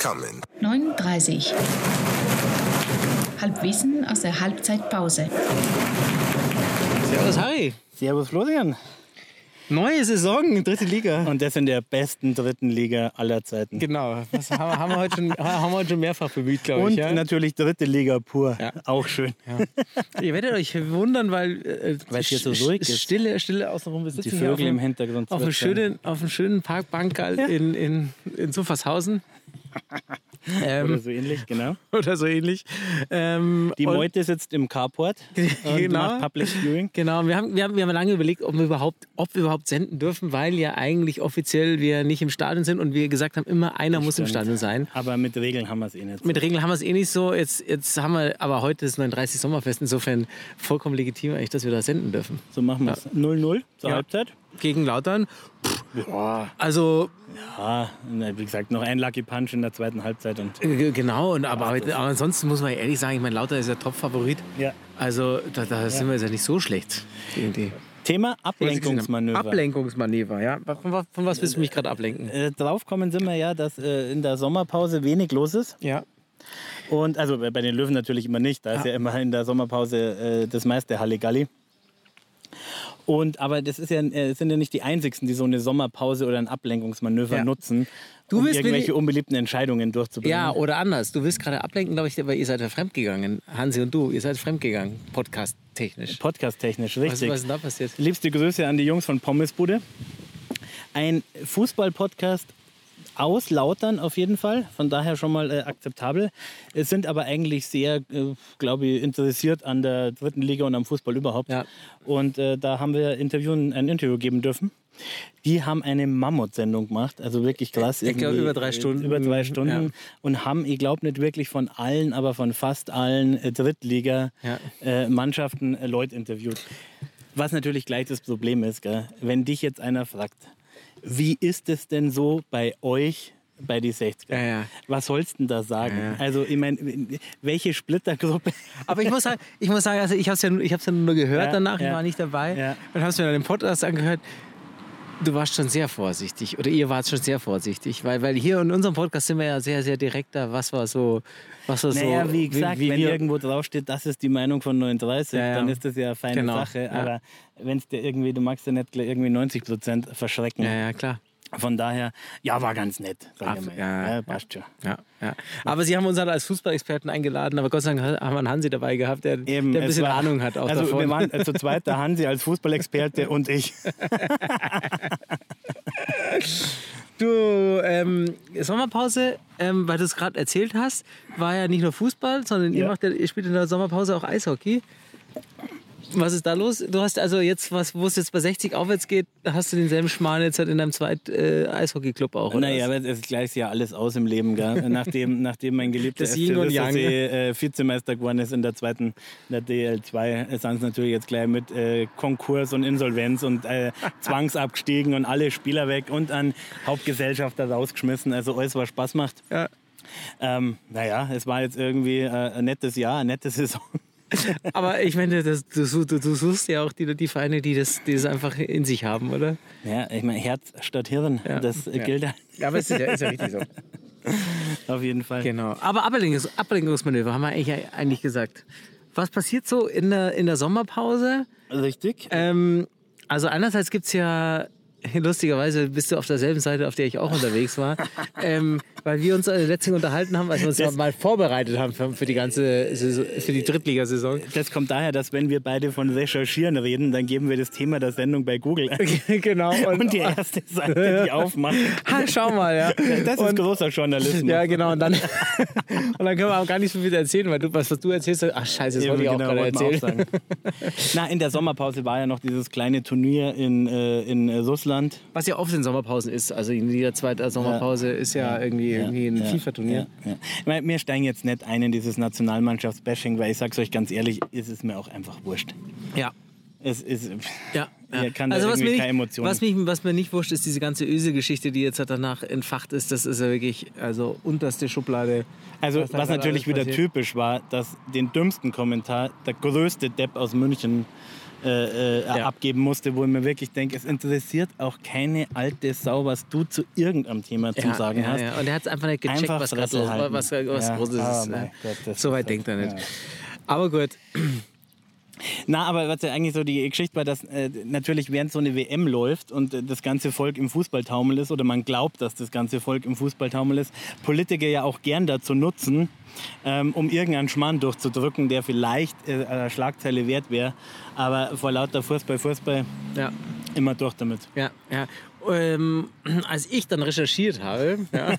coming. 39. Halbwissen aus der Halbzeitpause. Servus Harry. Servus Florian. Neue Saison, dritte Liga. Und das in der besten dritten Liga aller Zeiten. Genau, das haben, haben, wir, heute schon, haben wir heute schon mehrfach bemüht, glaube Und ich. Ja? natürlich dritte Liga pur. Ja. Auch schön. Ihr werdet euch wundern, weil, äh, Weil es hier so ruhig ist. Stille, Stille außenrum. Wir Die sitzen hier auf Vögel im Hintergrund. auf einem schönen, auf einem schönen Parkbankerl in, in, in Suffershausen. Oder ähm, so ähnlich, genau. oder so ähnlich. Ähm, Die Meute sitzt im Carport Genau. Public Viewing. Genau, wir haben, wir, haben, wir haben lange überlegt, ob wir, überhaupt, ob wir überhaupt senden dürfen, weil ja eigentlich offiziell wir nicht im Stadion sind und wir gesagt haben, immer einer muss im Stimmt. Stadion sein. Aber mit Regeln haben wir es eh nicht. Mit Regeln haben wir es eh nicht so. Jetzt, jetzt haben wir aber heute das 39 Sommerfest. Insofern vollkommen legitim eigentlich, dass wir da senden dürfen. So machen wir es. 0-0 zur Ja. Halbzeit. Gegen Lautern. Boah. Also Ja, wie gesagt, noch ein Lucky Punch in der zweiten Halbzeit. Und äh, genau, und aber, aber ansonsten muss man ehrlich sagen, ich meine, Lauter ist ja Top-Favorit. ja. Also da, da sind wir jetzt ja nicht so schlecht. Gegen die. Thema Ablenkungsmanöver. Ablenkungsmanöver, ja. Von, was- von was willst du mich gerade ablenken? äh, draufkommen sind wir ja, dass äh, in der Sommerpause wenig los ist. Ja. Und also bei den Löwen natürlich immer nicht. Da ist ja immer in der Sommerpause äh, das meiste Halligalli. Und aber das ist ja, äh, sind ja nicht die einzigsten, die so eine Sommerpause oder ein Ablenkungsmanöver Ja. nutzen, Du um irgendwelche unbeliebten Entscheidungen durchzubringen. Ja, oder anders. Du willst gerade ablenken, glaube ich, aber ihr seid ja fremdgegangen. Hansi und du, ihr seid fremdgegangen, podcast-technisch. Podcast-technisch, Was, richtig. was ist denn da passiert? Liebste Grüße an die Jungs von Pommesbude. Ein Fußball-Podcast aus Lautern auf jeden Fall, von daher schon mal äh, akzeptabel. Es sind aber eigentlich sehr, äh, glaube ich, interessiert an der dritten Liga und am Fußball überhaupt. Ja. Und äh, da haben wir Interviewen, ein Interview geben dürfen. Die haben eine Mammutsendung gemacht, also wirklich krass. Ich glaube, über drei äh, Stunden. Über drei Stunden. Ja. Und haben, ich glaube nicht wirklich von allen, aber von fast allen äh, Ja. Drittliga-Mannschaften äh, Leute interviewt. Was natürlich gleich das Problem ist, gell? wenn dich jetzt einer fragt, wie ist es denn so bei euch bei die 60er? Ja, ja. Was sollst du denn da sagen? Ja. Also, ich meine, welche Splittergruppe? Aber ich muss sagen, ich muss sagen also ich habe es ja, ich ja nur gehört danach, ich war nicht dabei. Und habe es mir dann im Podcast angehört. Du warst schon sehr vorsichtig oder ihr wart schon sehr vorsichtig, weil, weil hier in unserem Podcast sind wir ja sehr, sehr direkter, was war so, was war so. Naja, wie gesagt, wie, wenn wir, irgendwo draufsteht, das ist die Meinung von 39, Ja, ja. dann ist das ja eine feine Genau, Sache. ja. Aber wenn es dir irgendwie, du magst ja nicht irgendwie 90 Prozent verschrecken. ja, ja, klar. Von daher, ja, war ganz nett. Ach, ja, ja, passt schon. Ja, ja. Aber sie haben uns halt als Fußballexperten eingeladen, aber Gott sei Dank haben wir einen Hansi dabei gehabt, der, Eben, der ein bisschen war- Ahnung hat auch also davon. wir waren äh, zu zweit, der Hansi als Fußballexperte und ich. Du, ähm, Sommerpause, ähm, weil du es gerade erzählt hast, war ja nicht nur Fußball, sondern ihr, Ja. macht ja, ihr spielt in der Sommerpause auch Eishockey. Was ist da los? Du hast also jetzt, was, wo es jetzt bei 60 aufwärts geht, hast du denselben Schmarrn jetzt halt in deinem zweiten äh, Eishockey-Club auch, oder? Naja, aber es gleicht ja alles aus im Leben. Gell? Nachdem, nachdem mein geliebter Das FC äh, Vizemeister geworden ist in der zweiten, in der DL2, sind sie natürlich jetzt gleich mit äh, Konkurs und Insolvenz und äh, zwangsabgestiegen und alle Spieler weg und an Hauptgesellschafter rausgeschmissen. Also alles, was Spaß macht. Ja. Ähm, naja, es war jetzt irgendwie äh, ein nettes Jahr, eine nette Saison. Aber ich meine, das, du, du, du suchst ja auch die, die Vereine, die das, die das einfach in sich haben, oder? Ja, ich meine, Herz statt Hirn, Ja. das äh, Ja. gilt Ja, aber es ist ja, ist ja richtig so. auf jeden Fall. Genau. Aber Ablenkungs Ablenkungsmanöver haben wir eigentlich, eigentlich gesagt. Was passiert so in der, in der Sommerpause? Richtig. Ähm, also einerseits gibt es ja, lustigerweise bist du auf derselben Seite, auf der ich auch unterwegs war, ähm, weil wir uns äh, letztens unterhalten haben, als wir uns Das- mal vorbereitet haben für, für die ganze Saison, für die Drittligasaison. Das kommt daher, dass wenn wir beide von Recherchieren reden, dann geben wir das Thema der Sendung bei Google ein. genau. Und die erste Seite, die aufmacht, Ha, schau mal, ja. das ist Und- großer Journalismus. Ja, genau. Und dann, und dann können wir auch gar nicht so viel erzählen, weil du, was, was du erzählst, ach scheiße, das wollte ich auch genau, gerade wollten wir erzählen. auch. Na, in der Sommerpause war ja noch dieses kleine Turnier in, äh, in äh, Russland. Was ja oft in Sommerpausen ist. Also in jeder zweiten Sommerpause ist ja, irgendwie, irgendwie ein ja, FIFA-Turnier. Ja, ja. Ich meine, wir steigen jetzt nicht ein in dieses Nationalmannschaftsbashing, weil ich sag's euch ganz ehrlich, ist es mir auch einfach wurscht. Ja. Es ist, Ja, da also was mir, keine nicht, was, mich, was mir nicht wurscht, ist diese ganze Öse-Geschichte, die jetzt halt danach entfacht ist. Das ist ja wirklich also unterste Schublade. Also, Was was natürlich wieder passiert. typisch war, dass den dümmsten Kommentar der größte Depp aus München äh, äh, Ja. abgeben musste, wo ich mir wirklich denke, es interessiert auch keine alte Sau, was du zu irgendeinem Thema zu sagen ja, hast. Ja. Und er hat es einfach nicht gecheckt, Einfach was was, was Ja. Großes Ah, ist. so weit denkt er nicht. ja. Aber gut. Na, aber was ja eigentlich so die Geschichte war, dass äh, natürlich während so eine WM läuft und äh, das ganze Volk im Fußballtaumel ist oder man glaubt, dass das ganze Volk im Fußballtaumel ist, Politiker ja auch gern dazu nutzen, ähm, um irgendeinen Schmarrn durchzudrücken, der vielleicht äh, eine Schlagzeile wert wäre. Aber vor lauter Fußball, Fußball Ja, immer durch damit. ja, ja. Ähm, als ich dann recherchiert habe, ja,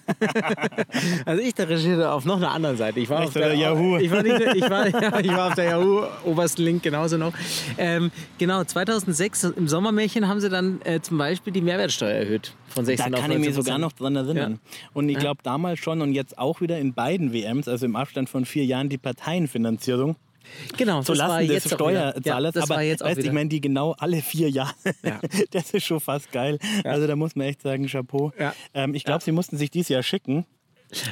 also ich dann recherchierte auf noch einer anderen Seite. Ich war Nicht auf der Yahoo. Ich war, nicht, ich, war, ja, ich war auf der Yahoo obersten Link genauso noch. Ähm, genau, 2006 im Sommermärchen haben sie dann äh, zum Beispiel die Mehrwertsteuer erhöht von 16 Da auf kann ich mich 19%. sogar noch dran erinnern. Und ich glaube damals schon und jetzt auch wieder in beiden WMs, also im Abstand von vier Jahren, die Parteienfinanzierung Genau, war Lasten des. Steuerzahlers. Ja, aber jetzt weißt, ich meine, die genau alle vier Jahre. Ja. Das ist schon fast geil. Also da muss man echt sagen, Chapeau. Ja. Ähm, ich glaube, sie mussten sich dieses Jahr schicken.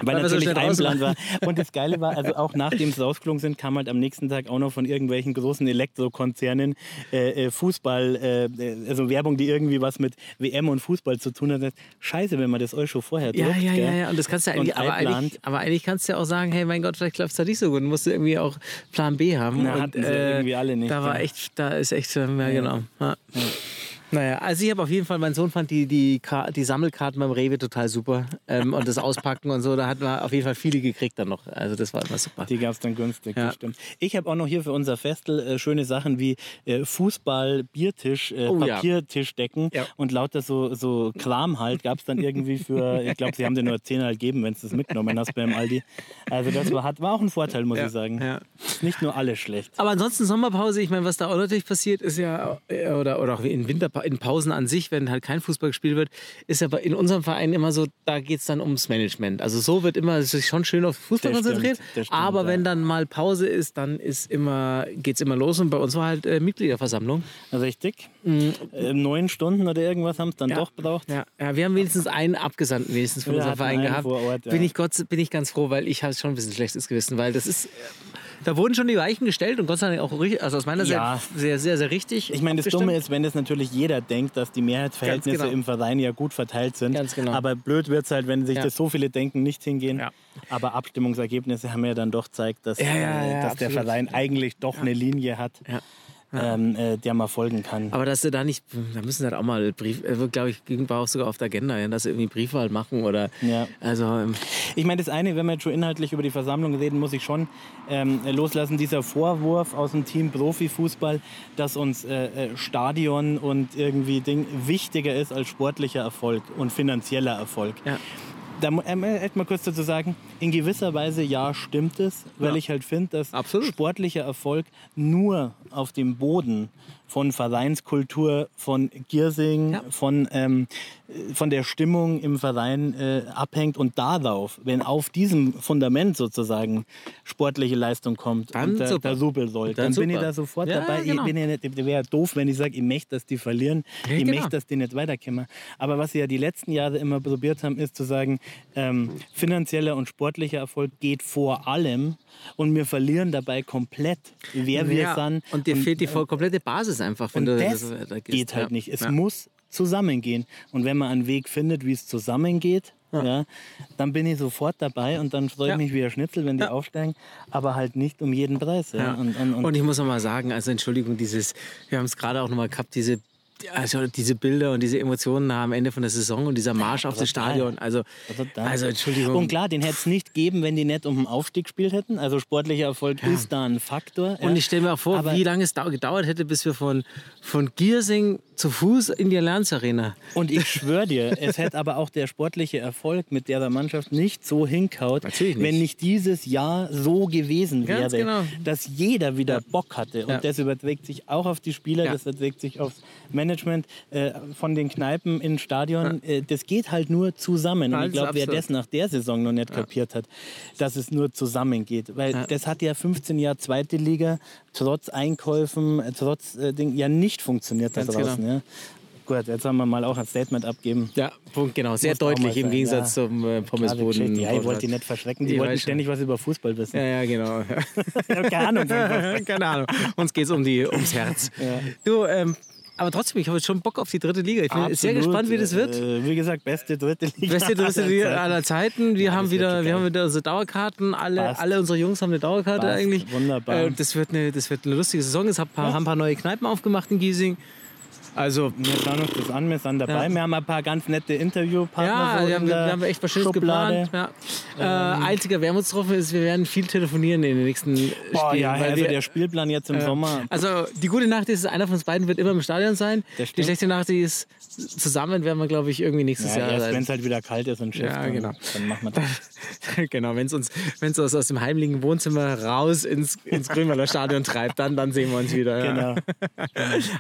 Weil, Weil so natürlich schnell ein Plan war. Und das Geile war, also auch nachdem sie rausgeflogen sind, kam halt am nächsten Tag auch noch von irgendwelchen großen Elektrokonzernen äh, äh, Fußball, äh, also Werbung, die irgendwie was mit WM und Fußball zu tun hat. Scheiße, wenn man das euch schon vorher Ja, druckt, ja, gell? ja, ja. Und das kannst du eigentlich, aber eigentlich, aber eigentlich kannst du ja auch sagen, hey, mein Gott, vielleicht läuft es da nicht so gut. Dann musst du irgendwie auch Plan B haben. Na, und, hatten sie irgendwie alle nicht, Da war ja. echt, da ist echt, ähm, ja, genau. Ja. Naja, also ich habe auf jeden Fall, mein Sohn fand die, die, die Sammelkarten beim Rewe total super. Ähm, und das Auspacken und so, da hat man auf jeden Fall viele gekriegt dann noch. Also das war immer super. Die gab es dann günstig, Ja. stimmt. Ich habe auch noch hier für unser Festel äh, schöne Sachen wie äh, Fußball, Biertisch, äh, Oh ja. Papiertischdecken Ja. und lauter so, so Kram halt gab es dann irgendwie für, ich glaube, sie haben dir nur 10 halt gegeben, wenn du das mitgenommen hast beim Aldi. Also das war, hat, war auch ein Vorteil, muss ich sagen. ja. Nicht nur alles schlecht. Aber ansonsten Sommerpause, ich meine, was da auch natürlich passiert, ist ja, äh, oder, oder auch in Winterpa in Pausen an sich, wenn halt kein Fußball gespielt wird, ist ja bei- in unserem Verein immer so, da geht es dann ums Management. Also so wird immer sich schon schön auf Fußball Das stimmt, konzentriert. das stimmt, aber ja. wenn dann mal Pause ist, dann ist immer, geht's immer los. Und bei uns war halt äh, Mitgliederversammlung. Richtig. Äh, neun Stunden oder irgendwas haben es dann Mhm. Ja. doch braucht. Ja, ja, wir haben wenigstens einen Abgesandten wenigstens von unserem Verein gehabt. Ort, bin, ich Gott, bin ich ganz froh, weil ich habe schon ein bisschen schlechtes Gewissen, weil das ist, da wurden schon die Weichen gestellt und Gott sei Dank auch richtig, also aus meiner Ja. Sicht sehr, sehr, sehr richtig. Ich meine, das. Dumme ist, wenn das natürlich jeder denkt, dass die Mehrheitsverhältnisse genau. im Verein ja gut verteilt sind. Ganz genau. Aber blöd wird es halt, wenn sich Ja. das so viele denken, nicht hingehen. Ja. Aber Abstimmungsergebnisse haben ja dann doch gezeigt, dass, Ja, ja, äh, ja, dass der. Verein eigentlich doch eine Linie hat, Ja. ähm, äh, der man folgen kann. Aber dass sie da nicht, da müssen sie halt auch mal Brief, äh, glaube ich, war auch sogar auf der Agenda, ja, dass sie irgendwie Briefwahl machen oder, Ja. also, ähm, Ich meine, das eine, wenn wir jetzt schon inhaltlich über die Versammlung reden, muss ich schon ähm, loslassen. Dieser Vorwurf aus dem Team Profifußball, dass uns äh, äh, Stadion und irgendwie Ding wichtiger ist als sportlicher Erfolg und finanzieller Erfolg. ja. Da ähm, äh, mal kurz dazu sagen, in gewisser Weise ja stimmt es, weil Ja. ich halt finde, dass Absolut. sportlicher Erfolg nur auf dem Boden von Vereinskultur, von Giersing, Ja. von, ähm, äh, von der Stimmung im Verein äh, abhängt und darauf, wenn auf diesem Fundament sozusagen sportliche Leistung kommt Dann und der, super. Rubel soll, Dann dann, bin ich da sofort Ja, dabei. genau. Ich bin ja nicht, wäre doof, wenn ich sage, ich möchte, dass die verlieren, Ja, ich genau. möchte, dass die nicht weiterkommen. Aber was sie ja die letzten Jahre immer probiert haben, ist zu sagen, ähm, finanzieller und sportlicher Erfolg geht vor allem und wir verlieren dabei komplett, wer wir ja. sind. Und dir fehlt die voll komplette Basis einfach, wenn und du das so weitergehst. geht halt ja. nicht. Es ja. muss zusammengehen. Und wenn man einen Weg findet, wie es zusammengeht, ja. dann bin ich sofort dabei und dann freue ich Ja. mich wie ein Schnitzel, wenn die Ja. aufsteigen, aber halt nicht um jeden Preis. Ja. Ja. Und, und, und, Und ich muss noch mal sagen, also Entschuldigung, dieses, wir haben es gerade auch noch mal gehabt, diese, also diese Bilder und diese Emotionen am Ende von der Saison und dieser Marsch auf das. Stadion. Also, Total. also Entschuldigung. Und klar, den hätte es nicht gegeben, wenn die nicht um den Aufstieg gespielt hätten. Also sportlicher Erfolg ist da ein Faktor. Und ja. ich stelle mir auch vor, Aber- wie lange es dau- gedauert hätte, bis wir von, von Giersing zu Fuß in die Allianz Arena. Und ich schwöre dir, es hätte aber auch der sportliche Erfolg mit der Mannschaft nicht so hinkaut, nicht. wenn nicht dieses Jahr so gewesen Ganz wäre, genau. dass jeder wieder Bock hatte. Und Ja. das überträgt sich auch auf die Spieler, Ja. das überträgt sich aufs Management äh, von den Kneipen ins Stadion, äh, das geht halt nur zusammen. Und ich glaube, wer das nach der Saison noch nicht kapiert hat, dass es nur zusammengeht. Weil Ja. das hat ja 15 Jahre zweite Liga, trotz Einkäufen, äh, trotz äh, Ding, ja nicht funktioniert da Ganz draußen. genau. Ja. Gut, jetzt haben wir mal auch ein Statement abgeben. Ja, Punkt, genau. Sehr Muss deutlich im Gegensatz ja. zum äh, Pommesboden. Ja, ich wollte die nicht verschrecken. Die Ich wollten ständig was über Fußball wissen. Ja, ja, genau. Keine Ahnung. Keine Ahnung. Uns geht es um die, ums Herz. Du, ähm, aber trotzdem, ich habe jetzt schon Bock auf die dritte Liga. Ich bin sehr Absolut. gespannt, wie das wird. Äh, wie gesagt, beste dritte Liga. Beste dritte aller Liga Zeiten. aller Zeiten. Wir Ja, haben wieder, wir haben wieder unsere Dauerkarten. Alle, Passt. alle unsere Jungs haben eine Dauerkarte Passt. eigentlich. Wunderbar. Äh, das, wird eine, das wird eine lustige Saison. Es haben ein paar, haben ein paar neue Kneipen aufgemacht in Giesing. Also Wir schauen uns das an, wir sind dabei. Ja. Wir haben ein paar ganz nette Interviewpartner. Ja, so haben, wir haben echt was Schönes geplant. Ja. Äh, einziger Wermutstropfen ist, wir werden viel telefonieren in den nächsten Boah, Spielen. ja, also wir, der Spielplan jetzt im äh, Sommer. Also die gute Nachricht ist, einer von uns beiden wird immer im Stadion sein. Die schlechte Nachricht ist, zusammen werden wir, glaube ich, irgendwie nächstes Ja, Jahr erst sein. wenn es halt wieder kalt ist und Schiff, Ja, dann, genau. dann machen wir das. genau, wenn es uns, wenn's uns aus dem heimlichen Wohnzimmer raus ins, ins Grünwalder Stadion treibt, dann, dann sehen wir uns wieder. Genau.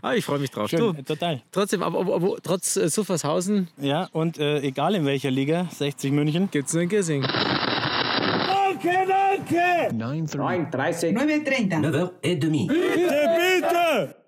Aber ich freue mich drauf. Schön, Du, total. trotzdem, aber, aber, aber, trotz äh, Suffershausen Ja, und äh, egal in welcher Liga, 60 München. gibt es nur in Gissing. 9h30. 9h30. 9h30.